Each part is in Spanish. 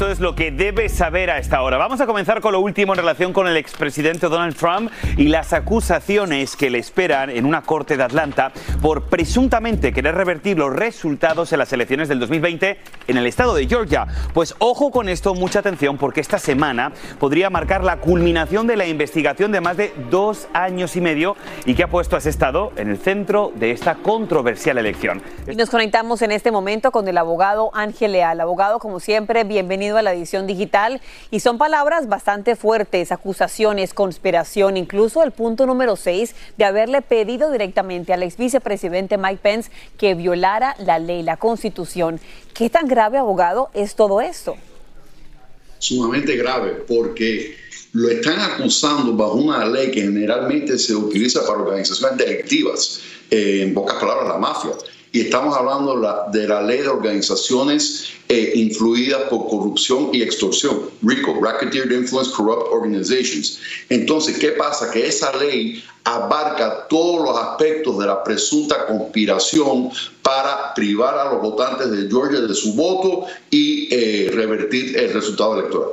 Esto es lo que debes saber a esta hora. Vamos a comenzar con lo último en relación con el expresidente Donald Trump y las acusaciones que le esperan en una corte de Atlanta por presuntamente querer revertir los resultados en las elecciones del 2020 en el estado de Georgia. Pues ojo con esto, mucha atención, porque esta semana podría marcar la culminación de la investigación de más de dos años y medio y que ha puesto a ese estado en el centro de esta controversial elección. Nos conectamos en este momento con el abogado Ángel Leal. Abogado, como siempre, bienvenido a la edición digital. Y son palabras bastante fuertes, acusaciones, conspiración, incluso el punto número 6 de haberle pedido directamente al ex vicepresidente Mike Pence que violara la ley, la constitución. ¿Qué tan grave, abogado, es todo esto? Sumamente grave, porque lo están acusando bajo una ley que generalmente se utiliza para organizaciones delictivas, eh, en pocas palabras, la mafia y estamos hablando la, de la ley de organizaciones eh, influidas por corrupción y extorsión, RICO, Racketeer Influence Corrupt Organizations. Entonces, ¿qué pasa? Que esa ley abarca todos los aspectos de la presunta conspiración para privar a los votantes de Georgia de su voto y eh, revertir el resultado electoral.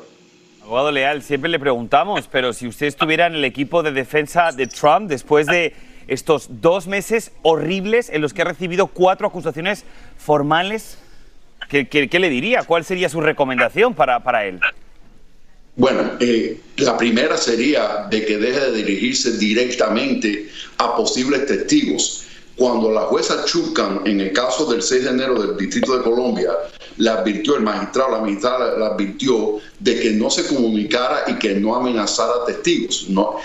Abogado Leal, siempre le preguntamos, pero si usted estuviera en el equipo de defensa de Trump después de estos dos meses horribles en los que ha recibido cuatro acusaciones formales, ¿qué, le diría? ¿Cuál sería su recomendación para, para él? Bueno, eh, la primera sería de que deje de dirigirse directamente a posibles testigos. Cuando la jueza Chukan, en el caso del 6 de enero del Distrito de Colombia, le advirtió, el magistrado, la magistrada le advirtió de que no se comunicara y que no amenazara testigos. No,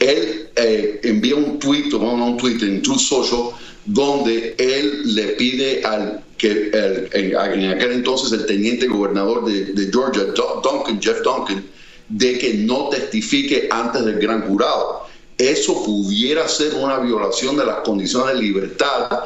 él eh, envía un tweet, bueno, un tweet en Truth Social, donde él le pide al que en, aquel entonces el teniente gobernador de, Georgia, Duncan, Jeff Duncan, de que no testifique antes del gran jurado. Eso pudiera ser una violación de las condiciones de libertad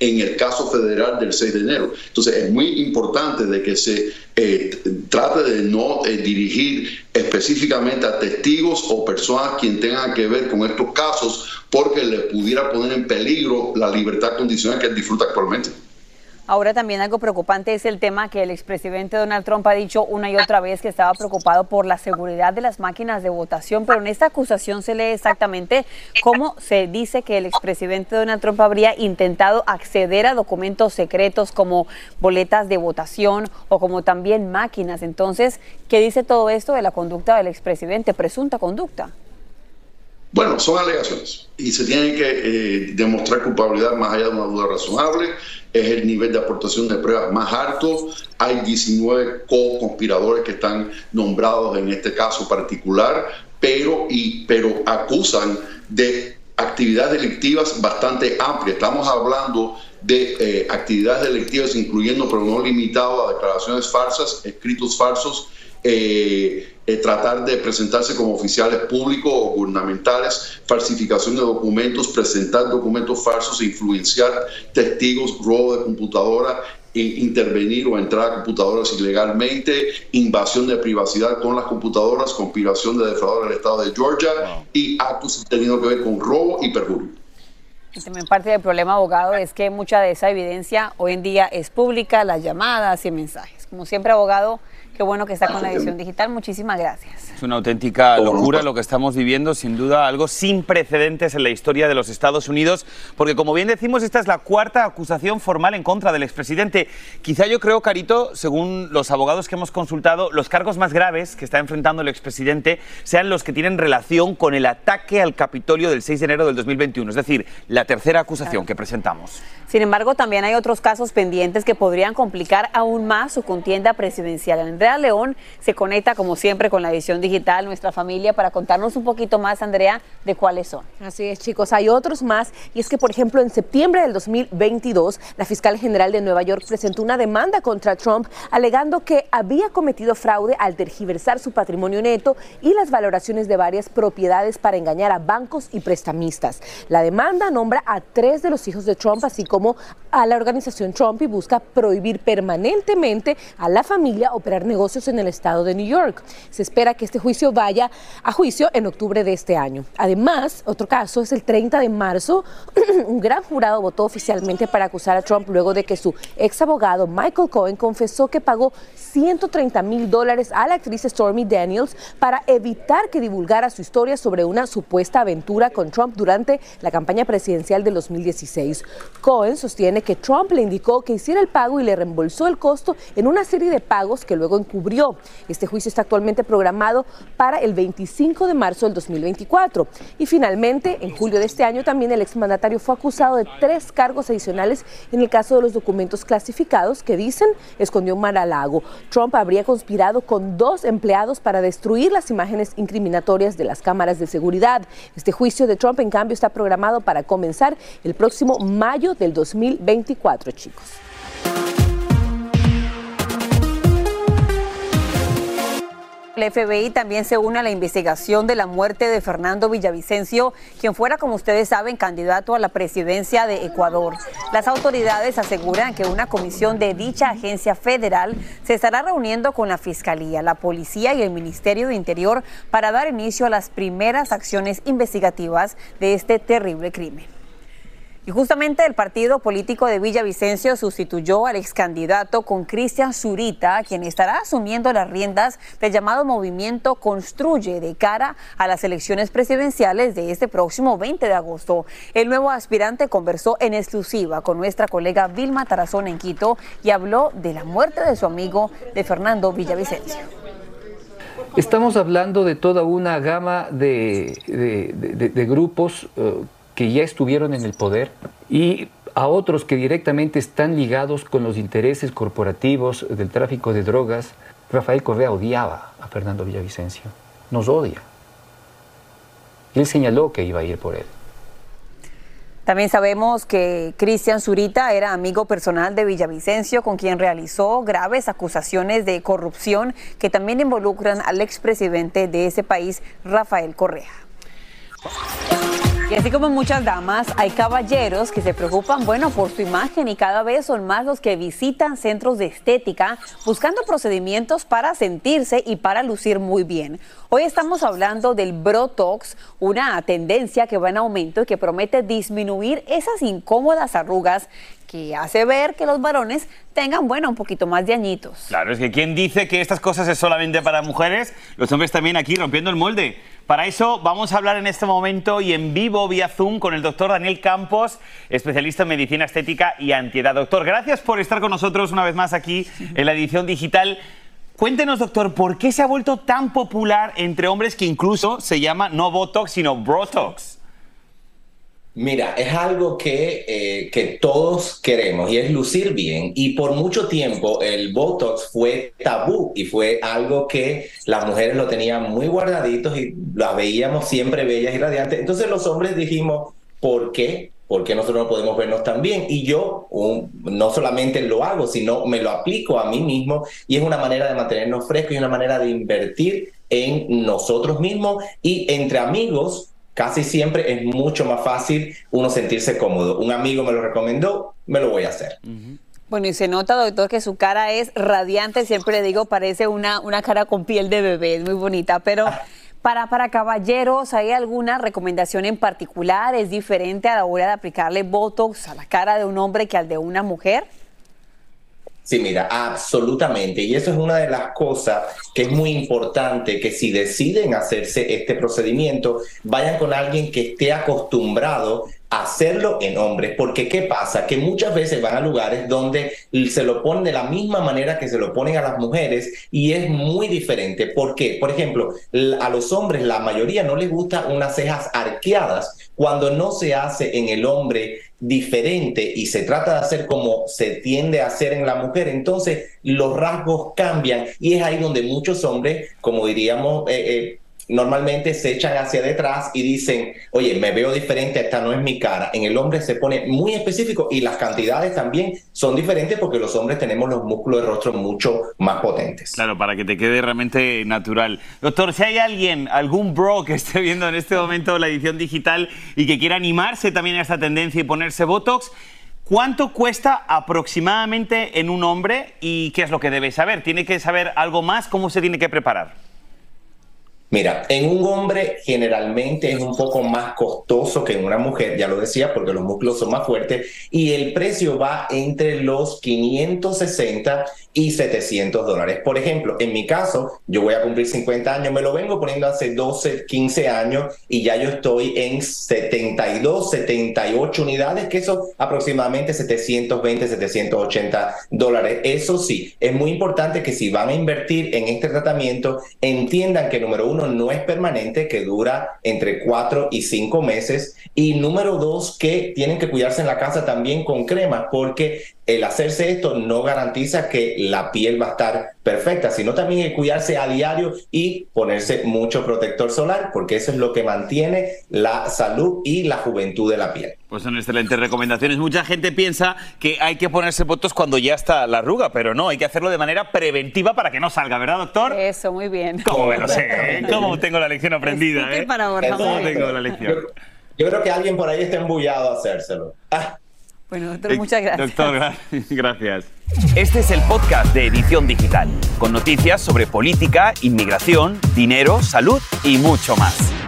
en el caso federal del 6 de enero. Entonces es muy importante de que se eh, trate de no eh, dirigir específicamente a testigos o personas quien tengan que ver con estos casos porque le pudiera poner en peligro la libertad condicional que él disfruta actualmente. Ahora también algo preocupante es el tema que el expresidente Donald Trump ha dicho una y otra vez que estaba preocupado por la seguridad de las máquinas de votación, pero en esta acusación se lee exactamente cómo se dice que el expresidente Donald Trump habría intentado acceder a documentos secretos como boletas de votación o como también máquinas. Entonces, ¿qué dice todo esto de la conducta del expresidente, presunta conducta? Bueno, son alegaciones y se tiene que eh, demostrar culpabilidad más allá de una duda razonable. Es el nivel de aportación de pruebas más alto. Hay 19 co-conspiradores que están nombrados en este caso particular, pero, y, pero acusan de actividades delictivas bastante amplias. Estamos hablando de eh, actividades delictivas incluyendo, pero no limitado a declaraciones falsas, escritos falsos, eh, eh, tratar de presentarse como oficiales públicos o gubernamentales, falsificación de documentos, presentar documentos falsos, influenciar testigos, robo de computadora, intervenir o entrar a computadoras ilegalmente, invasión de privacidad con las computadoras, conspiración de defraudar al Estado de Georgia y actos teniendo que ver con robo y perjurio. Y también parte del problema, abogado, es que mucha de esa evidencia hoy en día es pública, las llamadas y mensajes. Como siempre, abogado, Qué bueno que está con la edición digital. Muchísimas gracias. Es una auténtica locura lo que estamos viviendo, sin duda algo sin precedentes en la historia de los Estados Unidos, porque como bien decimos, esta es la cuarta acusación formal en contra del expresidente. Quizá yo creo, Carito, según los abogados que hemos consultado, los cargos más graves que está enfrentando el expresidente sean los que tienen relación con el ataque al Capitolio del 6 de enero del 2021, es decir, la tercera acusación que presentamos. Sin embargo, también hay otros casos pendientes que podrían complicar aún más su contienda presidencial. León se conecta, como siempre, con la edición digital, nuestra familia, para contarnos un poquito más, Andrea, de cuáles son. Así es, chicos. Hay otros más. Y es que, por ejemplo, en septiembre del 2022, la fiscal general de Nueva York presentó una demanda contra Trump alegando que había cometido fraude al tergiversar su patrimonio neto y las valoraciones de varias propiedades para engañar a bancos y prestamistas. La demanda nombra a tres de los hijos de Trump, así como a la organización Trump y busca prohibir permanentemente a la familia operar negocios en el estado de New York. Se espera que este juicio vaya a juicio en octubre de este año. Además, otro caso es el 30 de marzo. Un gran jurado votó oficialmente para acusar a Trump luego de que su ex abogado Michael Cohen confesó que pagó 130 mil dólares a la actriz Stormy Daniels para evitar que divulgara su historia sobre una supuesta aventura con Trump durante la campaña presidencial del 2016. Cohen sostiene que Trump le indicó que hiciera el pago y le reembolsó el costo en una serie de pagos que luego encubrió. Este juicio está actualmente programado para el 25 de marzo del 2024. Y finalmente, en julio de este año, también el exmandatario fue acusado de tres cargos adicionales en el caso de los documentos clasificados que dicen escondió un lago. Trump habría conspirado con dos empleados para destruir las imágenes incriminatorias de las cámaras de seguridad. Este juicio de Trump, en cambio, está programado para comenzar el próximo mayo del 2024, chicos. El FBI también se une a la investigación de la muerte de Fernando Villavicencio, quien fuera, como ustedes saben, candidato a la presidencia de Ecuador. Las autoridades aseguran que una comisión de dicha agencia federal se estará reuniendo con la Fiscalía, la Policía y el Ministerio de Interior para dar inicio a las primeras acciones investigativas de este terrible crimen. Y justamente el partido político de Villavicencio sustituyó al ex candidato con Cristian Zurita, quien estará asumiendo las riendas del llamado movimiento Construye de cara a las elecciones presidenciales de este próximo 20 de agosto. El nuevo aspirante conversó en exclusiva con nuestra colega Vilma Tarazón en Quito y habló de la muerte de su amigo de Fernando Villavicencio. Estamos hablando de toda una gama de, grupos. Eh, que ya estuvieron en el poder y a otros que directamente están ligados con los intereses corporativos del tráfico de drogas. Rafael Correa odiaba a Fernando Villavicencio, nos odia. Él señaló que iba a ir por él. También sabemos que Cristian Zurita era amigo personal de Villavicencio, con quien realizó graves acusaciones de corrupción que también involucran al expresidente de ese país, Rafael Correa. Y así como muchas damas, hay caballeros que se preocupan, bueno, por su imagen y cada vez son más los que visitan centros de estética buscando procedimientos para sentirse y para lucir muy bien. Hoy estamos hablando del Brotox, una tendencia que va en aumento y que promete disminuir esas incómodas arrugas que hace ver que los varones tengan, bueno, un poquito más de añitos. Claro, es que quien dice que estas cosas es solamente para mujeres, los hombres también aquí rompiendo el molde. Para eso vamos a hablar en este momento y en vivo vía Zoom con el doctor Daniel Campos, especialista en medicina estética y antiedad. Doctor, gracias por estar con nosotros una vez más aquí en la edición digital. Cuéntenos, doctor, ¿por qué se ha vuelto tan popular entre hombres que incluso se llama no Botox, sino Brotox? Mira, es algo que, eh, que todos queremos y es lucir bien. Y por mucho tiempo el Botox fue tabú y fue algo que las mujeres lo tenían muy guardaditos y las veíamos siempre bellas y radiantes. Entonces los hombres dijimos, ¿por qué? ¿Por qué nosotros no podemos vernos tan bien? Y yo no solamente lo hago, sino me lo aplico a mí mismo y es una manera de mantenernos frescos y una manera de invertir en nosotros mismos y entre amigos casi siempre es mucho más fácil uno sentirse cómodo. Un amigo me lo recomendó, me lo voy a hacer. Bueno, y se nota, doctor, que su cara es radiante, siempre le digo, parece una, una cara con piel de bebé, es muy bonita, pero... Para, para caballeros, ¿hay alguna recomendación en particular? ¿Es diferente a la hora de aplicarle Botox a la cara de un hombre que al de una mujer? Sí, mira, absolutamente. Y eso es una de las cosas que es muy importante, que si deciden hacerse este procedimiento, vayan con alguien que esté acostumbrado hacerlo en hombres. Porque ¿qué pasa? Que muchas veces van a lugares donde se lo ponen de la misma manera que se lo ponen a las mujeres y es muy diferente. ¿Por qué? Por ejemplo, a los hombres la mayoría no les gusta unas cejas arqueadas cuando no se hace en el hombre diferente y se trata de hacer como se tiende a hacer en la mujer, entonces los rasgos cambian y es ahí donde muchos hombres, como diríamos, eh, eh, normalmente se echan hacia detrás y dicen, oye, me veo diferente, esta no es mi cara. En el hombre se pone muy específico y las cantidades también son diferentes porque los hombres tenemos los músculos de rostro mucho más potentes. Claro, para que te quede realmente natural. Doctor, si hay alguien, algún bro que esté viendo en este momento la edición digital y que quiera animarse también a esta tendencia y ponerse Botox, ¿Cuánto cuesta aproximadamente en un hombre y qué es lo que debe saber? ¿Tiene que saber algo más? ¿Cómo se tiene que preparar? Mira, en un hombre generalmente es un poco más costoso que en una mujer, ya lo decía, porque los músculos son más fuertes, y el precio va entre los 560 y 700 dólares. Por ejemplo, en mi caso, yo voy a cumplir 50 años, me lo vengo poniendo hace 12, 15 años y ya yo estoy en 72, 78 unidades, que son aproximadamente 720, 780 dólares. Eso sí, es muy importante que si van a invertir en este tratamiento, entiendan que número uno no es permanente, que dura entre 4 y 5 meses, y número dos, que tienen que cuidarse en la casa también con cremas, porque el hacerse esto no garantiza que la piel va a estar perfecta, sino también el cuidarse a diario y ponerse mucho protector solar, porque eso es lo que mantiene la salud y la juventud de la piel. Pues son excelentes recomendaciones. Mucha gente piensa que hay que ponerse botox cuando ya está la arruga, pero no, hay que hacerlo de manera preventiva para que no salga, ¿verdad, doctor? Eso, muy bien. ¿Cómo me lo sé? ¿eh? ¿Cómo tengo la lección aprendida? Eh? Para ¿Cómo tengo la lección? Yo, creo que alguien por ahí está embullado a hacérselo. Ah. Bueno, doctor, muchas gracias. Doctor, gracias. Este es el podcast de Edición Digital, con noticias sobre política, inmigración, dinero, salud y mucho más.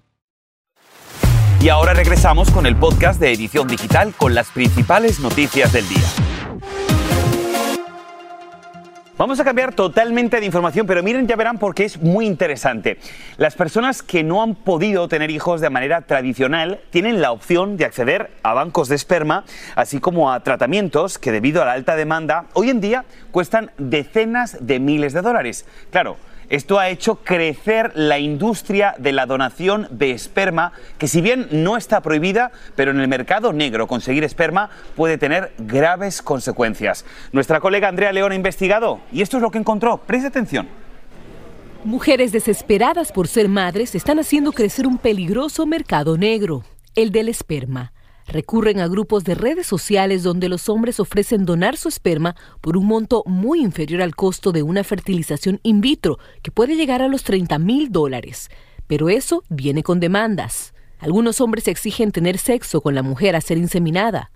Y ahora regresamos con el podcast de Edición Digital con las principales noticias del día. Vamos a cambiar totalmente de información, pero miren, ya verán porque es muy interesante. Las personas que no han podido tener hijos de manera tradicional tienen la opción de acceder a bancos de esperma, así como a tratamientos que debido a la alta demanda hoy en día cuestan decenas de miles de dólares. Claro, esto ha hecho crecer la industria de la donación de esperma, que si bien no está prohibida, pero en el mercado negro conseguir esperma puede tener graves consecuencias. Nuestra colega Andrea León ha investigado y esto es lo que encontró. Preste atención. Mujeres desesperadas por ser madres están haciendo crecer un peligroso mercado negro, el del esperma recurren a grupos de redes sociales donde los hombres ofrecen donar su esperma por un monto muy inferior al costo de una fertilización in vitro, que puede llegar a los 30 mil dólares. Pero eso viene con demandas. Algunos hombres exigen tener sexo con la mujer a ser inseminada.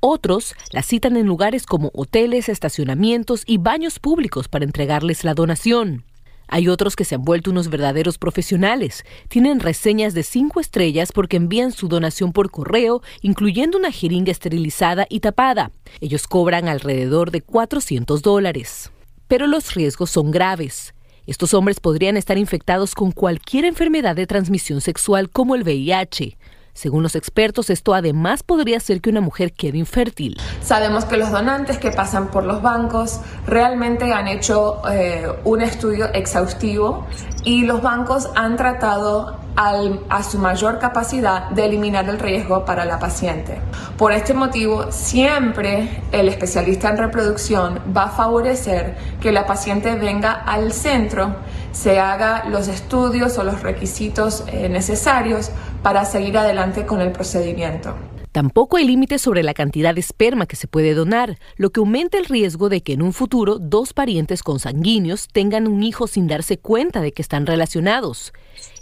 Otros la citan en lugares como hoteles, estacionamientos y baños públicos para entregarles la donación. Hay otros que se han vuelto unos verdaderos profesionales. Tienen reseñas de cinco estrellas porque envían su donación por correo, incluyendo una jeringa esterilizada y tapada. Ellos cobran alrededor de 400 dólares. Pero los riesgos son graves. Estos hombres podrían estar infectados con cualquier enfermedad de transmisión sexual como el VIH. Según los expertos, esto además podría hacer que una mujer quede infértil. Sabemos que los donantes que pasan por los bancos realmente han hecho eh, un estudio exhaustivo y los bancos han tratado a su mayor capacidad de eliminar el riesgo para la paciente. Por este motivo, siempre el especialista en reproducción va a favorecer que la paciente venga al centro, se haga los estudios o los requisitos eh, necesarios para seguir adelante con el procedimiento. Tampoco hay límites sobre la cantidad de esperma que se puede donar, lo que aumenta el riesgo de que en un futuro dos parientes consanguíneos tengan un hijo sin darse cuenta de que están relacionados.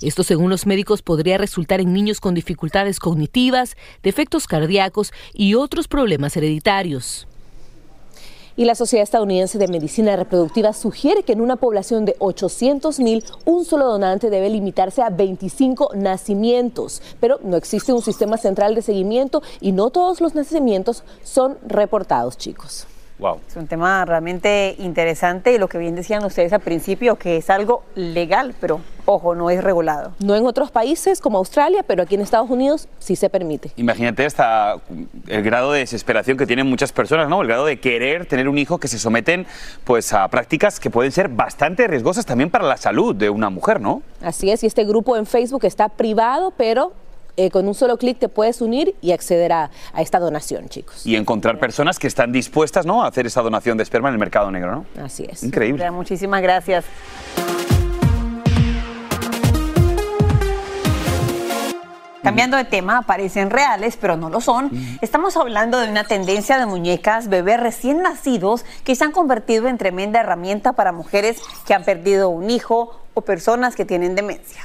Esto, según los médicos, podría resultar en niños con dificultades cognitivas, defectos cardíacos y otros problemas hereditarios. Y la Sociedad Estadounidense de Medicina Reproductiva sugiere que en una población de 800 mil, un solo donante debe limitarse a 25 nacimientos. Pero no existe un sistema central de seguimiento y no todos los nacimientos son reportados, chicos. Es un tema realmente interesante y lo que bien decían ustedes al principio, que es algo legal, pero ojo, no es regulado. No en otros países como Australia, pero aquí en Estados Unidos sí se permite. Imagínate hasta el grado de desesperación que tienen muchas personas, ¿no? El grado de querer tener un hijo que se someten pues a prácticas que pueden ser bastante riesgosas también para la salud de una mujer, ¿no? Así es, y este grupo en Facebook está privado, pero eh, con un solo clic te puedes unir y acceder a, esta donación, chicos. Y encontrar personas que están dispuestas ¿no? a hacer esa donación de esperma en el mercado negro, ¿no? Así es. Increíble. Muchísimas gracias. Cambiando de tema, parecen reales, pero no lo son. Estamos hablando de una tendencia de muñecas, bebés recién nacidos, que se han convertido en tremenda herramienta para mujeres que han perdido un hijo o personas que tienen demencia.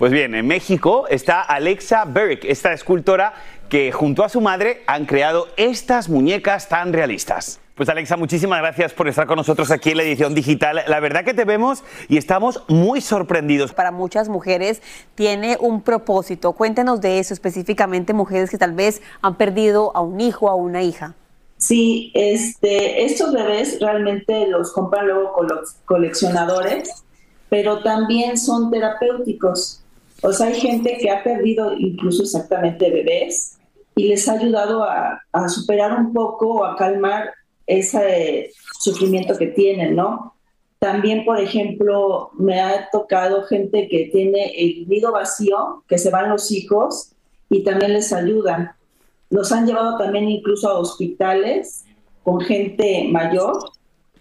Pues bien, en México está Alexa Berrick, esta escultora que junto a su madre han creado estas muñecas tan realistas. Pues Alexa, muchísimas gracias por estar con nosotros aquí en la edición digital. La verdad que te vemos y estamos muy sorprendidos. Para muchas mujeres tiene un propósito. Cuéntenos de eso específicamente, mujeres que tal vez han perdido a un hijo o a una hija. Sí, este, estos bebés realmente los compran luego coleccionadores, pero también son terapéuticos. O sea, hay gente que ha perdido incluso exactamente bebés y les ha ayudado a, superar un poco o a calmar ese sufrimiento que tienen, ¿no? También, por ejemplo, me ha tocado gente que tiene el nido vacío, que se van los hijos y también les ayudan. Los han llevado también incluso a hospitales con gente mayor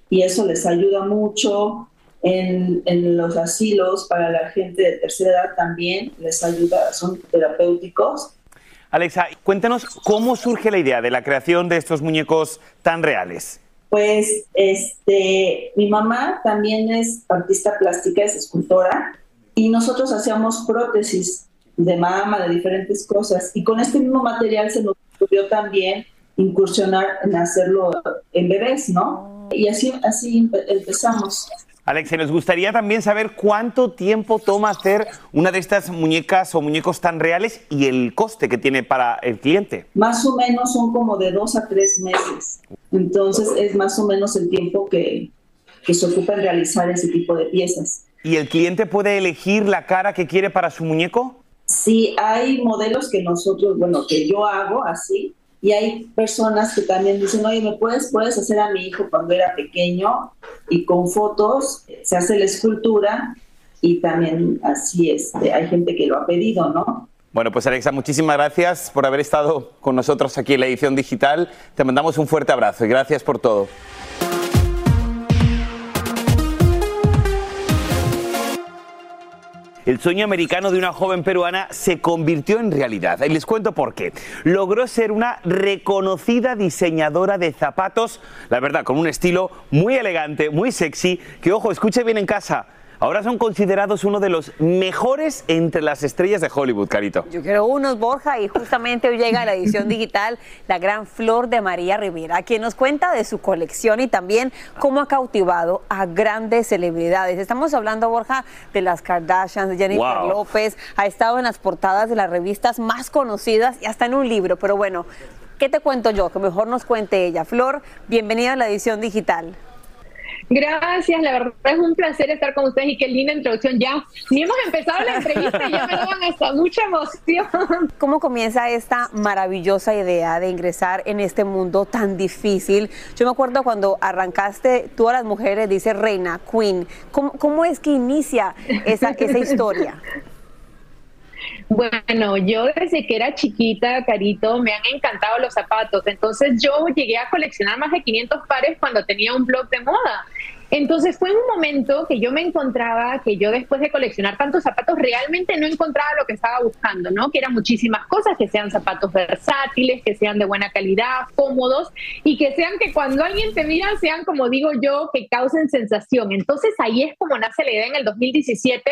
y eso les ayuda mucho en, los asilos para la gente de tercera edad también les ayuda, son terapéuticos. Alexa, cuéntanos cómo surge la idea de la creación de estos muñecos tan reales. Pues este, mi mamá también es artista plástica, es escultora, y nosotros hacíamos prótesis de mama, de diferentes cosas, y con este mismo material se nos ocurrió también incursionar en hacerlo en bebés, ¿no? Y así, así empezamos. Alex, nos gustaría también saber cuánto tiempo toma hacer una de estas muñecas o muñecos tan reales y el coste que tiene para el cliente. Más o menos son como de dos a tres meses. Entonces es más o menos el tiempo que, que se ocupa en realizar ese tipo de piezas. ¿Y el cliente puede elegir la cara que quiere para su muñeco? Sí, hay modelos que nosotros, bueno, que yo hago así, y hay personas que también dicen, oye, ¿me puedes, puedes hacer a mi hijo cuando era pequeño? Y con fotos se hace la escultura y también así es, hay gente que lo ha pedido, ¿no? Bueno, pues Alexa, muchísimas gracias por haber estado con nosotros aquí en la edición digital. Te mandamos un fuerte abrazo y gracias por todo. El sueño americano de una joven peruana se convirtió en realidad. Y les cuento por qué. Logró ser una reconocida diseñadora de zapatos, la verdad, con un estilo muy elegante, muy sexy, que ojo, escuche bien en casa ahora son considerados uno de los mejores entre las estrellas de Hollywood, Carito. Yo quiero unos, Borja, y justamente hoy llega a la edición digital la gran flor de María Rivera, quien nos cuenta de su colección y también cómo ha cautivado a grandes celebridades. Estamos hablando, Borja, de las Kardashians, de Jennifer López, ha estado en las portadas de las revistas más conocidas y hasta en un libro, pero bueno. ¿Qué te cuento yo? Que mejor nos cuente ella. Flor, bienvenida a la edición digital. Gracias, la verdad es un placer estar con ustedes y qué linda introducción. Ya ni hemos empezado la entrevista y ya me dan hasta mucha emoción. ¿Cómo comienza esta maravillosa idea de ingresar en este mundo tan difícil? Yo me acuerdo cuando arrancaste, tú a las mujeres dices reina, queen. ¿Cómo, cómo es que inicia esa, esa historia? Bueno, yo desde que era chiquita, Carito, me han encantado los zapatos. Entonces yo llegué a coleccionar más de 500 pares cuando tenía un blog de moda. Entonces fue un momento que yo me encontraba, que yo después de coleccionar tantos zapatos, realmente no encontraba lo que estaba buscando, ¿no? Que eran muchísimas cosas, que sean zapatos versátiles, que sean de buena calidad, cómodos y que sean que cuando alguien te mira sean, como digo yo, que causen sensación. Entonces ahí es como nace la idea en el 2017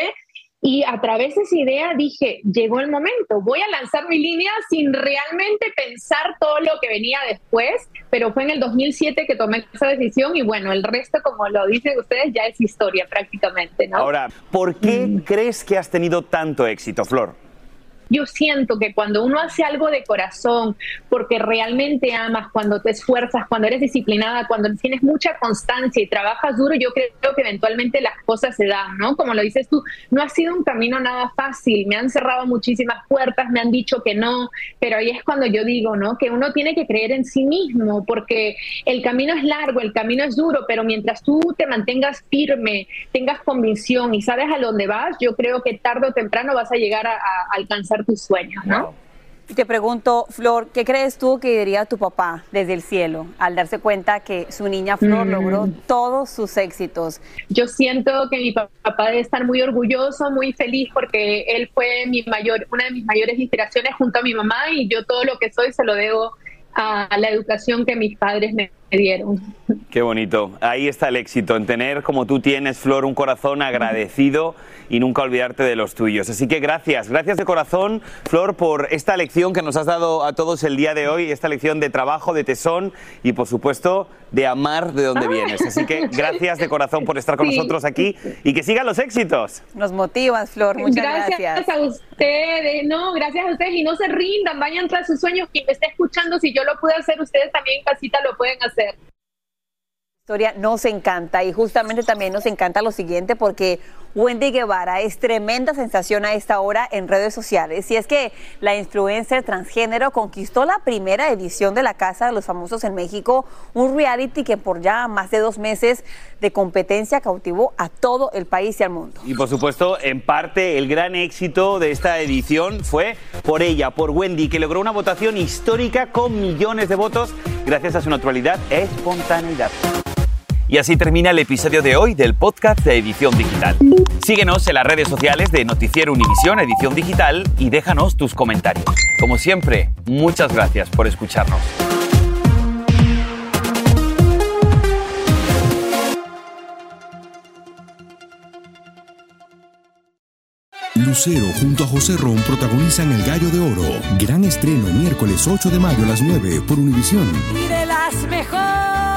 y a través de esa idea dije, llegó el momento, voy a lanzar mi línea sin realmente pensar todo lo que venía después, pero fue en el 2007 que tomé esa decisión y bueno, el resto, como lo dicen ustedes, ya es historia prácticamente, ¿no? Ahora, ¿por qué crees que has tenido tanto éxito, Flor? Yo siento que cuando uno hace algo de corazón, porque realmente amas, cuando te esfuerzas, cuando eres disciplinada, cuando tienes mucha constancia y trabajas duro, yo creo que eventualmente las cosas se dan, ¿no? Como lo dices tú, no ha sido un camino nada fácil, me han cerrado muchísimas puertas, me han dicho que no, pero ahí es cuando yo digo, ¿no? Que uno tiene que creer en sí mismo, porque el camino es largo, el camino es duro, pero mientras tú te mantengas firme, tengas convicción y sabes a dónde vas, yo creo que tarde o temprano vas a llegar a, a alcanzar tus sueños, ¿no? Y te pregunto, Flor, ¿qué crees tú que diría tu papá desde el cielo al darse cuenta que su niña Flor Mm. logró todos sus éxitos? Yo siento que mi papá debe estar muy orgulloso, muy feliz porque él fue mi mayor, una de mis mayores inspiraciones junto a mi mamá y yo todo lo que soy se lo debo a la educación que mis padres me dieron. Qué bonito. Ahí está el éxito, en tener como tú tienes, Flor, un corazón agradecido y nunca olvidarte de los tuyos. Así que gracias, gracias de corazón, Flor, por esta lección que nos has dado a todos el día de hoy, esta lección de trabajo, de tesón y, por supuesto, de amar de donde vienes. Así que gracias de corazón por estar con Sí. nosotros aquí y que sigan los éxitos. Nos motivas, Flor. Muchas gracias. a ustedes, no, gracias a ustedes y no se rindan, vayan tras sus sueños. Quien me esté escuchando, si yo lo pude hacer, ustedes también en casita lo pueden hacer. that historia nos encanta y justamente también nos encanta lo siguiente porque Wendy Guevara es tremenda sensación a esta hora en redes sociales y es que la influencer transgénero conquistó la primera edición de la Casa de los Famosos en México, un reality que por ya más de dos meses de competencia cautivó a todo el país y al mundo. Y por supuesto, en parte, el gran éxito de esta edición fue por ella, por Wendy, que logró una votación histórica con millones de votos gracias a su naturalidad e espontaneidad. Y así termina el episodio de hoy del podcast de Edición Digital. Síguenos en las redes sociales de Noticiero Univisión Edición Digital y déjanos tus comentarios. Como siempre, muchas gracias por escucharnos. Lucero junto a José Ron protagonizan El Gallo de Oro. Gran estreno miércoles 8 de mayo a las 9 por Univisión. Y de las mejores.